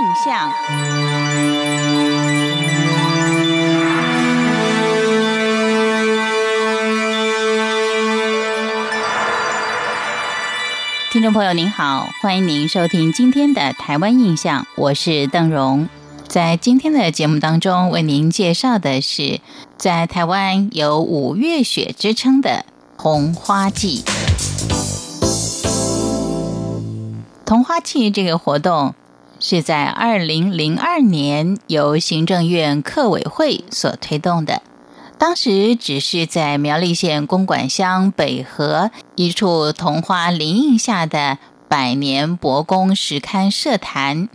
印象。听众朋友您好，欢迎您收听今天的《台湾印象》，我是邓荣。在今天的节目当中，为您介绍的是在台湾有“五月雪”之称的红花季。桐花季这个活动是在二零零二年由行政院客委会所推动的。当时只是在苗栗县公馆乡北河一处桐花林荫下的百年伯公石龛设坛，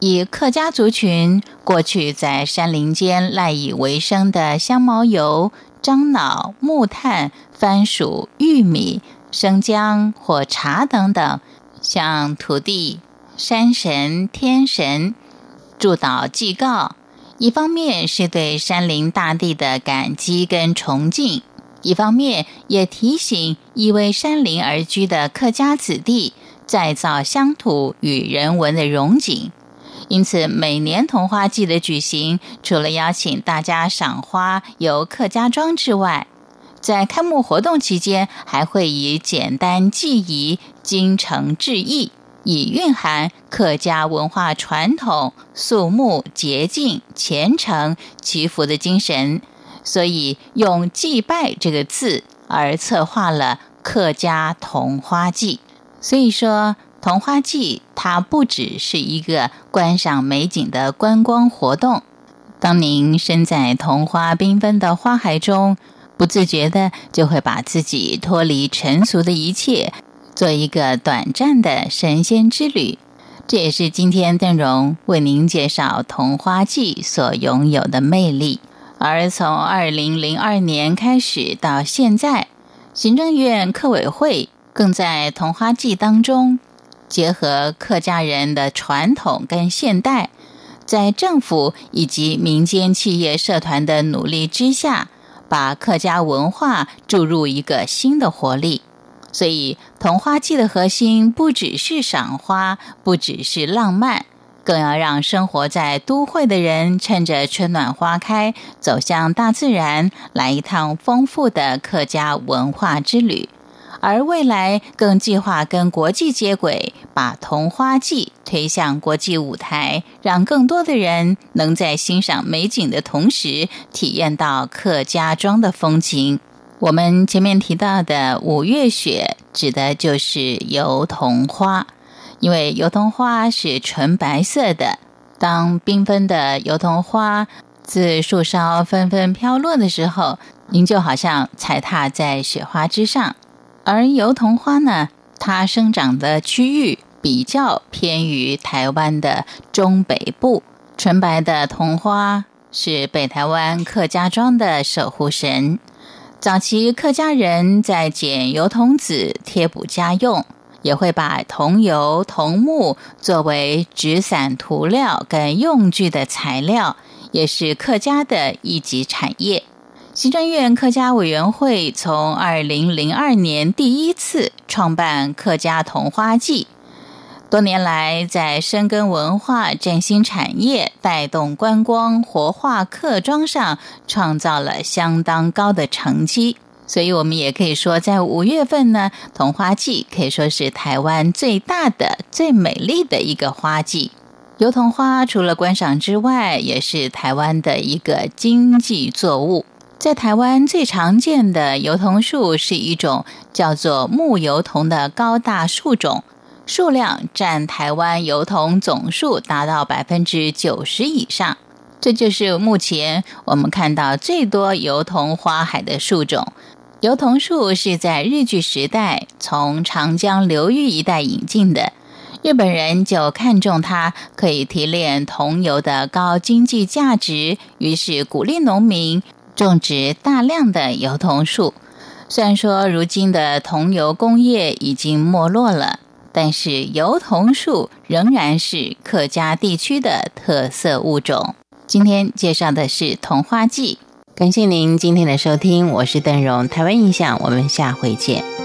以客家族群过去在山林间赖以为生的香茅油、樟脑、木炭、番薯、玉米、生姜或茶等等，向土地、山神、天神祝祷祭告。一方面是对山林大地的感激跟崇敬，一方面也提醒依偎山林而居的客家子弟再造乡土与人文的荣景。因此，每年桐花季的举行，除了邀请大家赏花游客家庄之外，在开幕活动期间，还会以简单记忆精诚致意。以蕴含客家文化传统、肃穆、洁净、虔诚、祈福的精神，所以用“祭拜”这个字而策划了客家桐花季。所以说，桐花季它不只是一个观赏美景的观光活动。当您身在桐花缤纷的花海中，不自觉的就会把自己脱离尘俗的一切。做一个短暂的神仙之旅，这也是今天邓荣为您介绍桐花记所拥有的魅力。而从二零零二年开始到现在，行政院客委会更在桐花记当中结合客家人的传统跟现代，在政府以及民间企业社团的努力之下，把客家文化注入一个新的活力。所以，桐花季的核心不只是赏花，不只是浪漫，更要让生活在都会的人趁着春暖花开，走向大自然，来一趟丰富的客家文化之旅。而未来更计划跟国际接轨，把桐花季推向国际舞台，让更多的人能在欣赏美景的同时，体验到客家庄的风情。我们前面提到的五月雪，指的就是油桐花，因为油桐花是纯白色的。当缤纷的油桐花自树梢纷纷飘落的时候，您就好像踩踏在雪花之上。而油桐花呢，它生长的区域比较偏于台湾的中北部。纯白的桐花是北台湾客家庄的守护神。早期客家人在捡油桐籽贴补家用，也会把桐油、桐木作为纸伞涂料跟用具的材料，也是客家的一级产业。行政院客家委员会从二零零二年第一次创办客家桐花季。多年来，在深耕文化、振兴产业、带动观光、活化客庄上，创造了相当高的成绩。所以，我们也可以说，在五月份呢，桐花季可以说是台湾最大的、最美丽的一个花季。油桐花除了观赏之外，也是台湾的一个经济作物。在台湾最常见的油桐树是一种叫做木油桐的高大树种。数量占台湾油桐总数达到百分之九十以上，这就是目前我们看到最多油桐花海的树种。油桐树是在日据时代从长江流域一带引进的，日本人就看中它可以提炼桐油的高经济价值，于是鼓励农民种植大量的油桐树。虽然说如今的桐油工业已经没落了。但是油桐树仍然是客家地区的特色物种。今天介绍的是桐花季，感谢您今天的收听，我是邓荣，台湾印象，我们下回见。